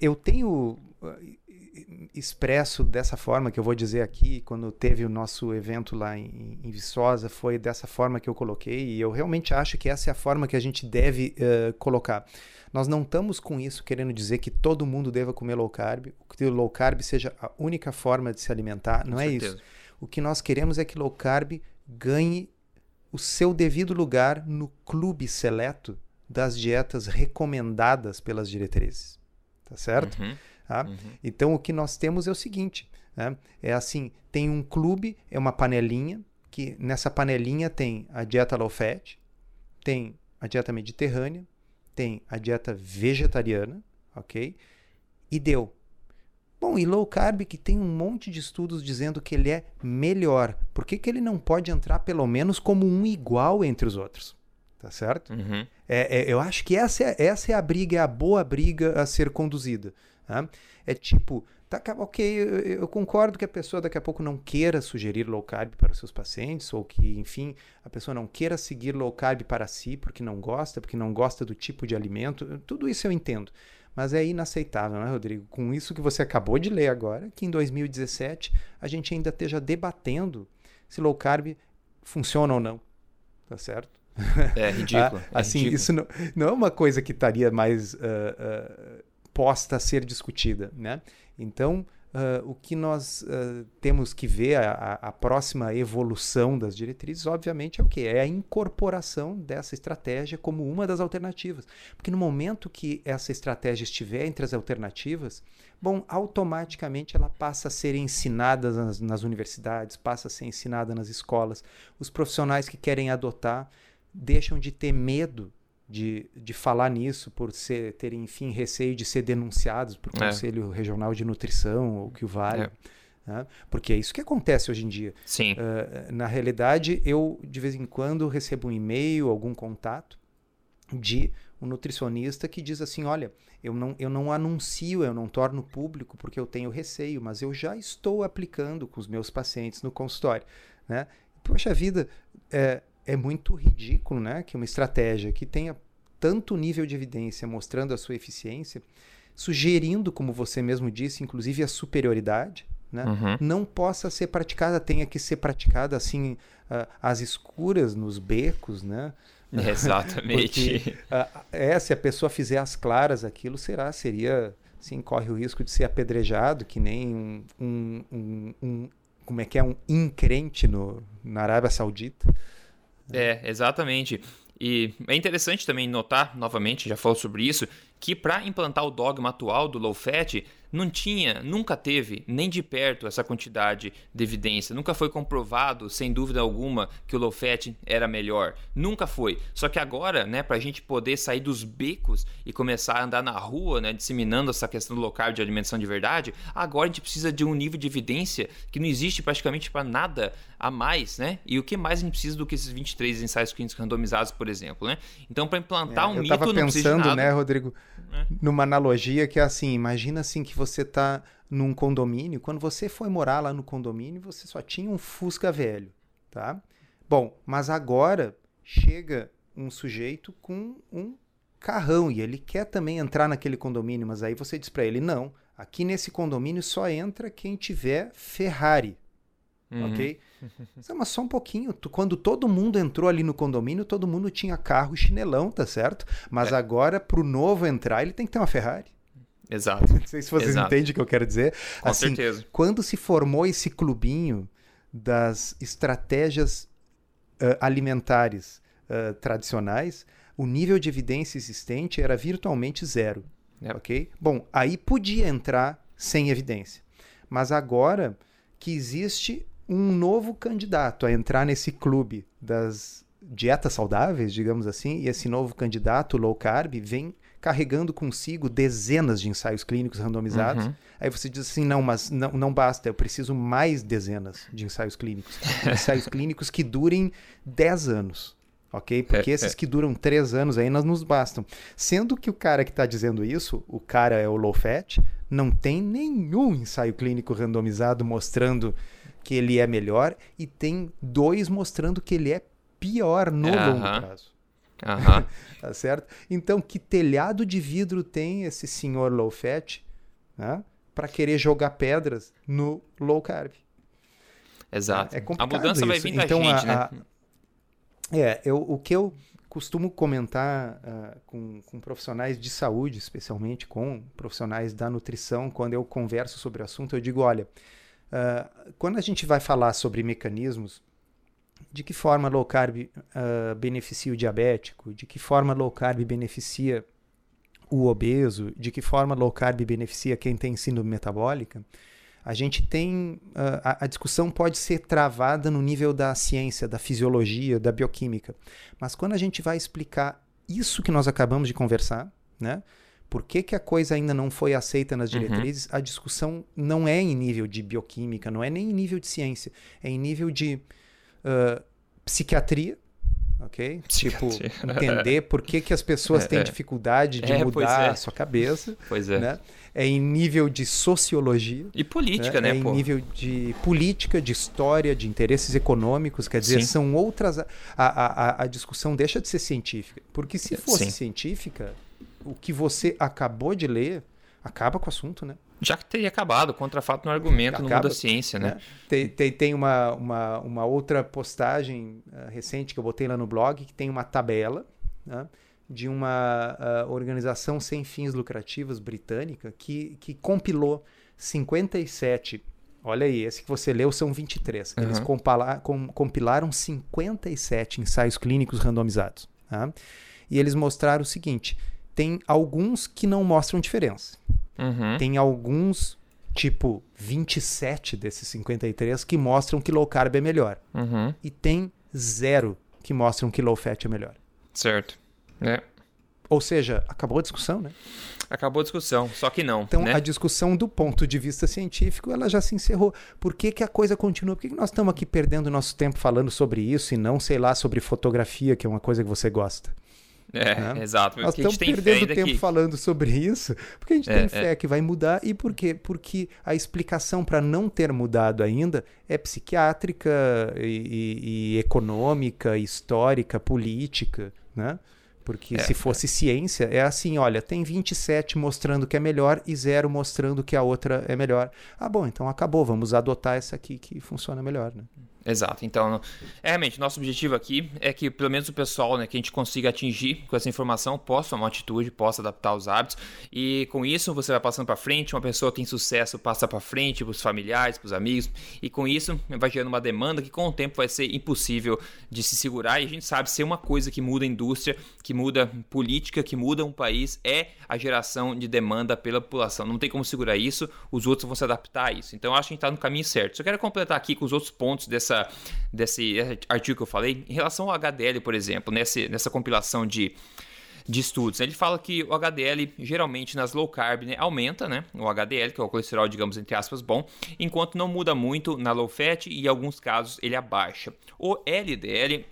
eu tenho expresso dessa forma que eu vou dizer aqui, quando teve o nosso evento lá em, em, Viçosa, foi dessa forma que eu coloquei, e eu realmente acho que essa é a forma que a gente deve uh, colocar. Nós não estamos com isso querendo dizer que todo mundo deva comer low carb, que o low carb seja a única forma de se alimentar, não com é certeza. isso. O que nós queremos é que low carb ganhe o seu devido lugar no clube seleto das dietas recomendadas pelas diretrizes. Tá certo? Uhum. Tá? Uhum. Então o que nós temos é o seguinte: né? é assim, tem um clube, é uma panelinha, que nessa panelinha tem a dieta low fat, tem a dieta mediterrânea, tem a dieta vegetariana, ok? E deu. Bom, e low carb que tem um monte de estudos dizendo que ele é melhor. Por que, que ele não pode entrar pelo menos como um igual entre os outros? Tá certo? Uhum. É, é, eu acho que essa é, essa é a briga, é a boa briga a ser conduzida. Tá? É tipo, tá, ok, eu, eu, concordo que a pessoa daqui a pouco não queira sugerir low carb para os seus pacientes, ou que, enfim, a pessoa não queira seguir low carb para si porque não gosta, porque não gosta do tipo de alimento. Tudo isso eu entendo. Mas é inaceitável, né, Rodrigo? Com isso que você acabou de ler agora, que em 2017 a gente ainda esteja debatendo se low carb funciona ou não. Tá certo? É [LAUGHS] ridículo. ah, assim, é ridículo. isso não, não, é uma coisa que estaria mais uh, uh, posta a ser discutida, né? Então, Uh, o que nós uh, temos que ver, a, a, próxima evolução das diretrizes, obviamente, é o que? É a incorporação dessa estratégia como uma das alternativas. Porque no momento que essa estratégia estiver entre as alternativas, bom, automaticamente ela passa a ser ensinada nas, nas universidades, passa a ser ensinada nas escolas. Os profissionais que querem adotar deixam de ter medo de, de falar nisso por ser, terem, enfim, receio de ser denunciados por é. Conselho Regional de Nutrição ou que o vale. É. Né? Porque é isso que acontece hoje em dia. Sim. Uh, na realidade, eu, de vez em quando, recebo um e-mail, algum contato de um nutricionista que diz assim: olha, eu não, eu não anuncio, eu não torno público porque eu tenho receio, mas eu já estou aplicando com os meus pacientes no consultório. Né? Poxa vida, é, é muito ridículo né, que uma estratégia que tenha tanto nível de evidência mostrando a sua eficiência, sugerindo, como você mesmo disse, inclusive a superioridade, né, uhum. não possa ser praticada, tenha que ser praticada assim uh, às escuras, nos becos, né? [LAUGHS] Exatamente. Porque, uh, é, se a pessoa fizer as claras, aquilo será, seria, sim, corre o risco de ser apedrejado, que nem um, um, um, um como é que é, um incrente no, na Arábia Saudita. É, exatamente. E é interessante também notar, novamente, já falou sobre isso, que para implantar o dogma atual do low fat, não tinha, nunca teve, nem de perto essa quantidade de evidência. Nunca foi comprovado, sem dúvida alguma, que o low fat era melhor. Nunca foi. Só que agora, né, para a gente poder sair dos becos e começar a andar na rua, né, disseminando essa questão do low carb de alimentação de verdade, agora a gente precisa de um nível de evidência que não existe praticamente para nada a mais, né? E o que mais a gente precisa do que esses 23 ensaios clínicos randomizados, por exemplo, né? Então, para implantar é, um mito, não precisa de nada. né, Rodrigo, é. numa analogia que é assim, imagina assim que você está num condomínio, quando você foi morar lá no condomínio, você só tinha um Fusca velho, tá? Bom, mas agora chega um sujeito com um carrão e ele quer também entrar naquele condomínio, mas aí você diz para ele: não, aqui nesse condomínio só entra quem tiver Ferrari. Uhum. Ok? [LAUGHS] Mas só um pouquinho. Quando todo mundo entrou ali no condomínio, todo mundo tinha carro e chinelão, tá certo? Mas é. agora, pro novo entrar, ele tem que ter uma Ferrari. Exato. [LAUGHS] Não sei se vocês Exato. entendem o que eu quero dizer. Com assim, certeza. Quando se formou esse clubinho das estratégias uh, alimentares uh, tradicionais, o nível de evidência existente era virtualmente zero. É. Ok? Bom, aí podia entrar sem evidência. Mas agora que existe um novo candidato a entrar nesse clube das dietas saudáveis, digamos assim, e esse novo candidato low carb vem carregando consigo dezenas de ensaios clínicos randomizados. Uhum. Aí você diz assim: não, mas não, não basta, eu preciso mais dezenas de ensaios clínicos. [LAUGHS] ensaios clínicos que durem 10 anos. Ok? Porque é, esses é. que duram 3 anos aí não nos bastam. Sendo que o cara que está dizendo isso, o cara é o low fat, não tem nenhum ensaio clínico randomizado mostrando que ele é melhor e tem dois mostrando que ele é pior no longo prazo. Aham. [LAUGHS] tá certo? Então, que telhado de vidro tem esse senhor low fat né, para querer jogar pedras no low carb? Exato. É a complicado mudança vai isso. vir da Então, gente, né? a- a- É, eu, o que eu costumo comentar ah, com, com profissionais de saúde, especialmente com profissionais da nutrição, quando eu converso sobre o assunto, eu digo: olha, ah, quando a gente vai falar sobre mecanismos, de que forma low carb ah, beneficia o diabético, de que forma low carb beneficia o obeso, de que forma low carb beneficia quem tem síndrome metabólica, a gente tem. ah, a, a discussão pode ser travada no nível da ciência, da fisiologia, da bioquímica. Mas quando a gente vai explicar isso que nós acabamos de conversar, né? Por que, que a coisa ainda não foi aceita nas Uhum. diretrizes? A discussão não é em nível de bioquímica, não é nem em nível de ciência, é em nível de ah, psiquiatria, ok? Psiquiatria. Tipo, entender por que, que as pessoas [LAUGHS] É, têm é. dificuldade de É, mudar é. a sua cabeça, Pois é. né? É em nível de sociologia, E política, né? né, é pô? em nível de política, de história, de interesses econômicos, quer dizer, Sim. são outras. A, a, a- a discussão deixa de ser científica. Porque se fosse Sim. científica, o que você acabou de ler acaba com o assunto, né? Já que teria acabado, contra fato no argumento, Acaba, muda a ciência, né? né? Tem, tem, tem uma, uma, uma outra postagem ah, recente que eu botei lá no blog que tem uma tabela né, de uma ah, organização sem fins lucrativos britânica que, que compilou 57. Olha aí, esse que você leu são 23. Eles Uhum. compala- com- compilaram 57 ensaios clínicos randomizados. tá? E eles mostraram o seguinte: tem alguns que não mostram diferença. Uhum. Tem alguns, tipo 27 desses 53, que mostram que low carb é melhor. Uhum. E tem zero que mostram que low fat é melhor. Certo. É. Ou seja, acabou a discussão, né? Acabou a discussão, só que não. Então, né? a discussão do ponto de vista científico, ela já se encerrou. Por que, que a coisa continua? Por que, que nós estamos aqui perdendo nosso tempo falando sobre isso e não, sei lá, sobre fotografia, que é uma coisa que você gosta? É, né? exato. Nós Porque a gente estamos perdendo tempo que... falando sobre isso, porque a gente É, tem fé que vai mudar. E por quê? Porque a explicação para não ter mudado ainda é psiquiátrica e, e- e econômica, histórica, política, né? Porque É, se fosse ciência, é assim, olha, tem 27 mostrando que é melhor e zero mostrando que a outra é melhor. Ah, bom, então acabou, vamos adotar essa aqui que funciona melhor, né? Exato. Então, é, realmente, nosso objetivo aqui é que pelo menos o pessoal, né, que a gente consiga atingir com essa informação, possa tomar uma atitude, possa adaptar os hábitos. E com isso, você vai passando para frente, uma pessoa tem sucesso passa para frente para os familiares, para os amigos, e com isso vai gerando uma demanda que com o tempo vai ser impossível de se segurar. E a gente sabe ser uma coisa que muda a indústria, que muda política, que muda um país é a geração de demanda pela população. Não tem como segurar isso, os outros vão se adaptar a isso. Então, acho que a gente está no caminho certo. Só quero completar aqui com os outros pontos dessa, desse artigo que eu falei. Em relação ao HDL, por exemplo, nesse, nessa compilação de, de estudos, né? ele fala que o HDL, geralmente nas low carb, né, aumenta né, o HDL, que é o colesterol, digamos, entre aspas, bom, enquanto não muda muito na low fat e em alguns casos ele abaixa. O LDL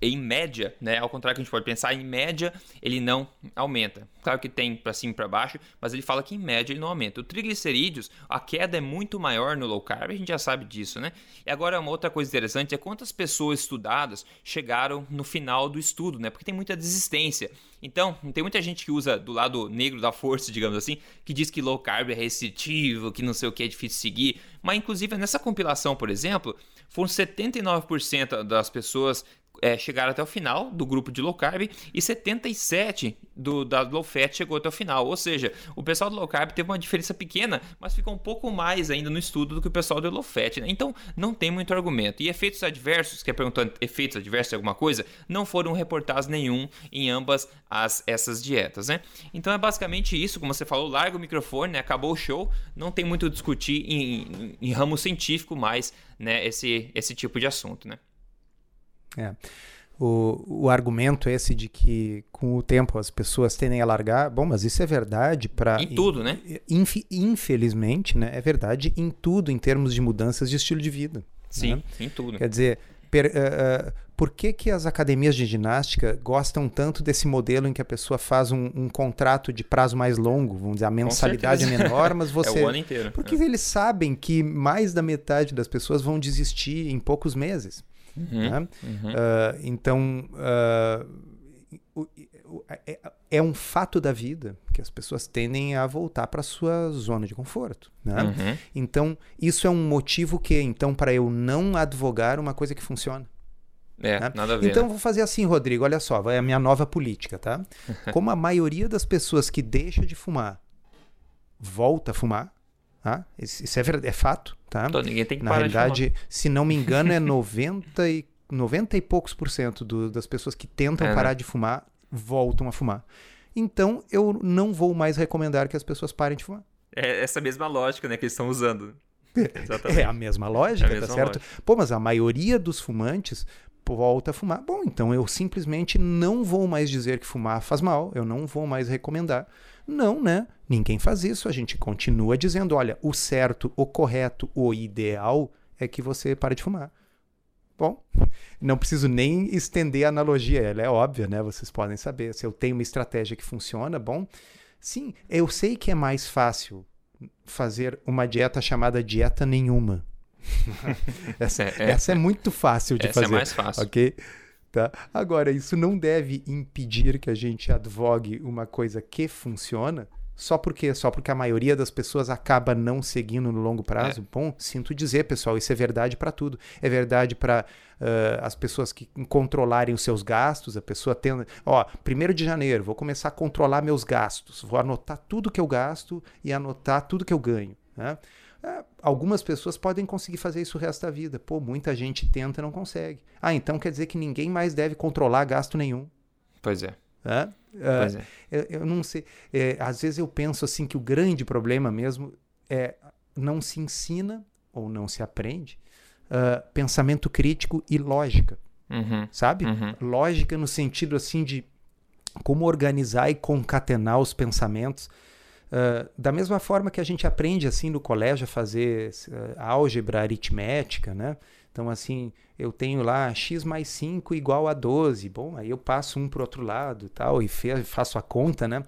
em média, né, ao contrário que a gente pode pensar, em média ele não aumenta. Claro que tem para cima e para baixo, mas ele fala que em média ele não aumenta. O triglicerídeos, a queda é muito maior no low carb, a gente já sabe disso, né? E agora uma outra coisa interessante é quantas pessoas estudadas chegaram no final do estudo, né? Porque tem muita desistência. Então, tem muita gente que usa do lado negro da força, [LAUGHS] digamos assim, que diz que low carb é restritivo, que não sei o que é difícil seguir. Mas inclusive nessa compilação, por exemplo, foram 79% das pessoas é, chegaram até o final do grupo de low carb e 77 do da low fat chegou até o final. Ou seja, o pessoal do low carb teve uma diferença pequena, mas ficou um pouco mais ainda no estudo do que o pessoal do low fat. Né? Então não tem muito argumento. E efeitos adversos, que é perguntando efeitos adversos de alguma coisa, não foram reportados nenhum em ambas as, essas dietas. Né? Então é basicamente isso, como você falou, larga o microfone, né? acabou o show, não tem muito a discutir em, em, em ramo científico mais né? esse, esse tipo de assunto. Né? É. O, o argumento esse de que com o tempo as pessoas tendem a largar, bom, mas isso é verdade para em tudo, né? Inf, infelizmente, né, é verdade em tudo em termos de mudanças de estilo de vida. Sim, né? em tudo. Quer dizer, per, uh, uh, por que, que as academias de ginástica gostam tanto desse modelo em que a pessoa faz um, um contrato de prazo mais longo? Vamos dizer, a mensalidade é menor, mas você. [LAUGHS] é o ano inteiro. Porque é. eles sabem que mais da metade das pessoas vão desistir em poucos meses. Uhum, né? uhum. Uh, então, uh, é, é, um fato da vida que as pessoas tendem a voltar para sua zona de conforto. Né? Uhum. Então, isso é um motivo que, então, para eu não advogar uma coisa que funciona. É, né? nada a ver. Então, né? vou fazer assim, Rodrigo, olha só, vai a minha nova política, tá? [LAUGHS] Como a maioria das pessoas que deixa de fumar volta a fumar, tá? Isso é, verdade, é fato, tá? Então, ninguém tem que Na parar realidade, se não me engano, é [LAUGHS] 90 e 90 e poucos por cento do, das pessoas que tentam é, parar né? de fumar voltam a fumar. Então, eu não vou mais recomendar que as pessoas parem de fumar. É essa mesma lógica né, que eles estão usando. É, é a mesma lógica, é a tá mesma tá certo? Lógica. Pô, mas a maioria dos fumantes volta a fumar. Bom, então eu simplesmente não vou mais dizer que fumar faz mal, eu não vou mais recomendar. Não, né? Ninguém faz isso. A gente continua dizendo: olha, o certo, o correto, o ideal é que você pare de fumar. Bom, não preciso nem estender a analogia, ela é óbvia, né? Vocês podem saber. Se eu tenho uma estratégia que funciona, bom. Sim, eu sei que é mais fácil fazer uma dieta chamada dieta nenhuma. [LAUGHS] essa, é, é, essa, é, muito fácil de essa é fazer. é mais fácil. Ok? Tá? Agora, isso não deve impedir que a gente advogue uma coisa que funciona só porque só porque a maioria das pessoas acaba não seguindo no longo prazo. É. Bom, sinto dizer, pessoal, isso é verdade para tudo. É verdade para uh, as pessoas que controlarem os seus gastos. A pessoa tendo, ó, primeiro de janeiro, vou começar a controlar meus gastos. Vou anotar tudo que eu gasto e anotar tudo que eu ganho. Né? É, algumas pessoas podem conseguir fazer isso o resto da vida. Pô, muita gente tenta e não consegue. Ah, então quer dizer que ninguém mais deve controlar gasto nenhum. Pois é. É? Pois é. Eu, eu não sei. É, às vezes eu penso assim que o grande problema mesmo é não se ensina ou não se aprende uh, pensamento crítico e lógica. Uhum. Sabe? Uhum. Lógica no sentido assim de como organizar e concatenar os pensamentos. Uh, da mesma forma que a gente aprende assim no colégio a fazer álgebra aritmética, né? Então, assim, eu tenho lá x mais 5 igual a 12. Bom, aí eu passo um para o outro lado tal, e faço a conta, né?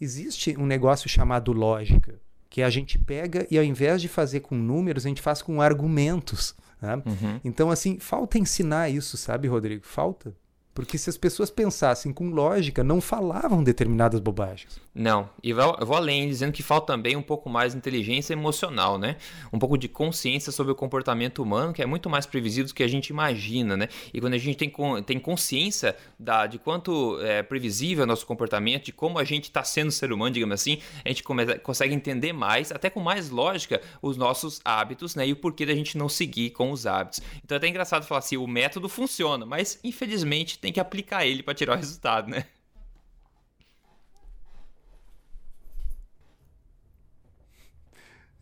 Existe um negócio chamado lógica, que a gente pega e ao invés de fazer com números, a gente faz com argumentos. Né? Uhum. Então, assim, falta ensinar isso, sabe, Rodrigo? Falta. Porque se as pessoas pensassem com lógica, não falavam determinadas bobagens. Não, e vou além, dizendo que falta também um pouco mais de inteligência emocional, né? Um pouco de consciência sobre o comportamento humano, que é muito mais previsível do que a gente imagina, né? E quando a gente tem, tem consciência da, de quanto é previsível o nosso comportamento, de como a gente está sendo ser humano, digamos assim, a gente consegue entender mais, até com mais lógica, os nossos hábitos, né? E o porquê da gente não seguir com os hábitos. Então é até engraçado falar assim, o método funciona, mas infelizmente tem que aplicar ele para tirar o resultado, né?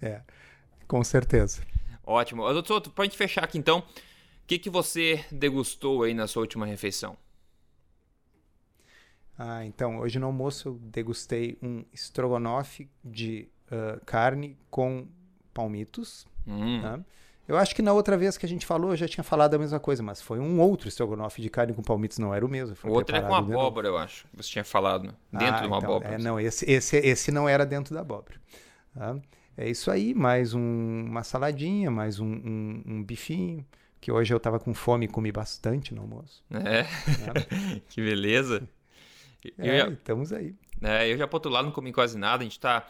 É, com certeza. Ótimo. Doutor, para a gente fechar aqui então, o que, que você degustou aí na sua última refeição? Ah, então, hoje no almoço eu degustei um estrogonofe de uh, carne com palmitos. Hum. Né? Eu acho que na outra vez que a gente falou, eu já tinha falado a mesma coisa, mas foi um outro estrogonofe de carne com palmitos, não era o mesmo. O outro é com abóbora, eu acho. Você tinha falado. Dentro ah, de uma então, abóbora. É, não, esse, esse, esse não era dentro da abóbora. Tá? É isso aí, mais um, uma saladinha, mais um, um, um, bifinho. Que hoje eu tava com fome e comi bastante no almoço. É. é. [LAUGHS] que beleza. É, já... estamos aí. É, eu já pro outro lado não comi quase nada. A gente tá.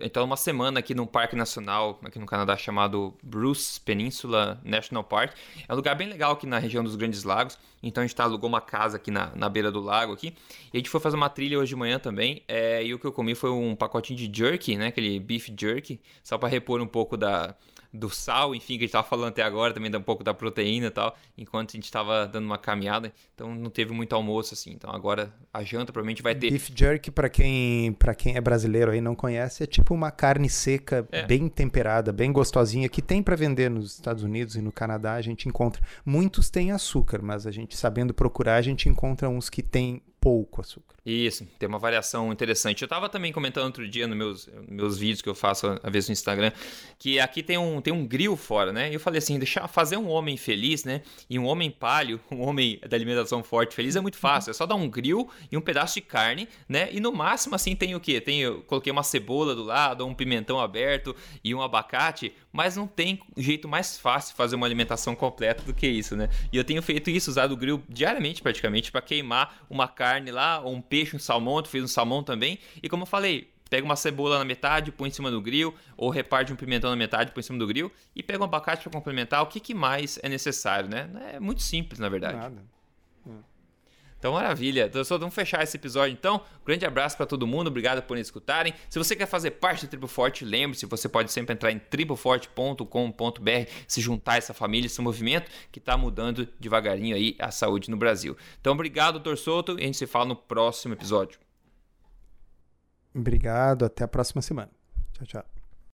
Então, uma semana aqui num parque nacional, aqui no Canadá, chamado Bruce Peninsula National Park. É um lugar bem legal aqui na região dos Grandes Lagos. Então, a gente tá, alugou uma casa aqui na, na beira do lago aqui. E a gente foi fazer uma trilha hoje de manhã também. É, e o que eu comi foi um pacotinho de jerky, né? Aquele beef jerky. Só para repor um pouco da, do sal, enfim, que a gente estava falando até agora, também dá um pouco da proteína e tal, enquanto a gente estava dando uma caminhada, então não teve muito almoço assim. Então agora a janta provavelmente vai ter. Beef jerky para quem para quem é brasileiro aí não conhece, é tipo uma carne seca, é. bem temperada, bem gostosinha que tem para vender nos Estados Unidos e no Canadá, a gente encontra. Muitos têm açúcar, mas a gente sabendo procurar, a gente encontra uns que têm pouco açúcar. Isso, tem uma variação interessante. Eu estava também comentando outro dia nos meus, meus vídeos que eu faço a vez no Instagram, que aqui tem um, tem um grill fora, né? E eu falei assim, deixar fazer um homem feliz, né? E um homem palho, [LAUGHS] um homem da alimentação forte feliz é muito fácil. É só dar um grill e um pedaço de carne, né? E no máximo assim tem o quê? Tem, eu coloquei uma cebola do lado, um pimentão aberto e um abacate, mas não tem jeito mais fácil de fazer uma alimentação completa do que isso, né? E eu tenho feito isso, usado o grill diariamente praticamente para queimar uma carne lá, ou um peixe, um salmão, tu fez um salmão também. E como eu falei, pega uma cebola na metade, põe em cima do grill, ou reparte um pimentão na metade, põe em cima do grill, e pega um abacate para complementar. O que, que mais é necessário, né? É muito simples, na verdade. Nada. Então, maravilha. Então, só vamos fechar esse episódio, então. grande abraço para todo mundo. Obrigado por escutarem. Se você quer fazer parte do Tribo Forte, lembre-se, você pode sempre entrar em triboforte.com.br, se juntar a essa família, esse movimento que está mudando devagarinho aí a saúde no Brasil. Então, obrigado, doutor Souto, e a gente se fala no próximo episódio. Obrigado, até a próxima semana. Tchau, tchau.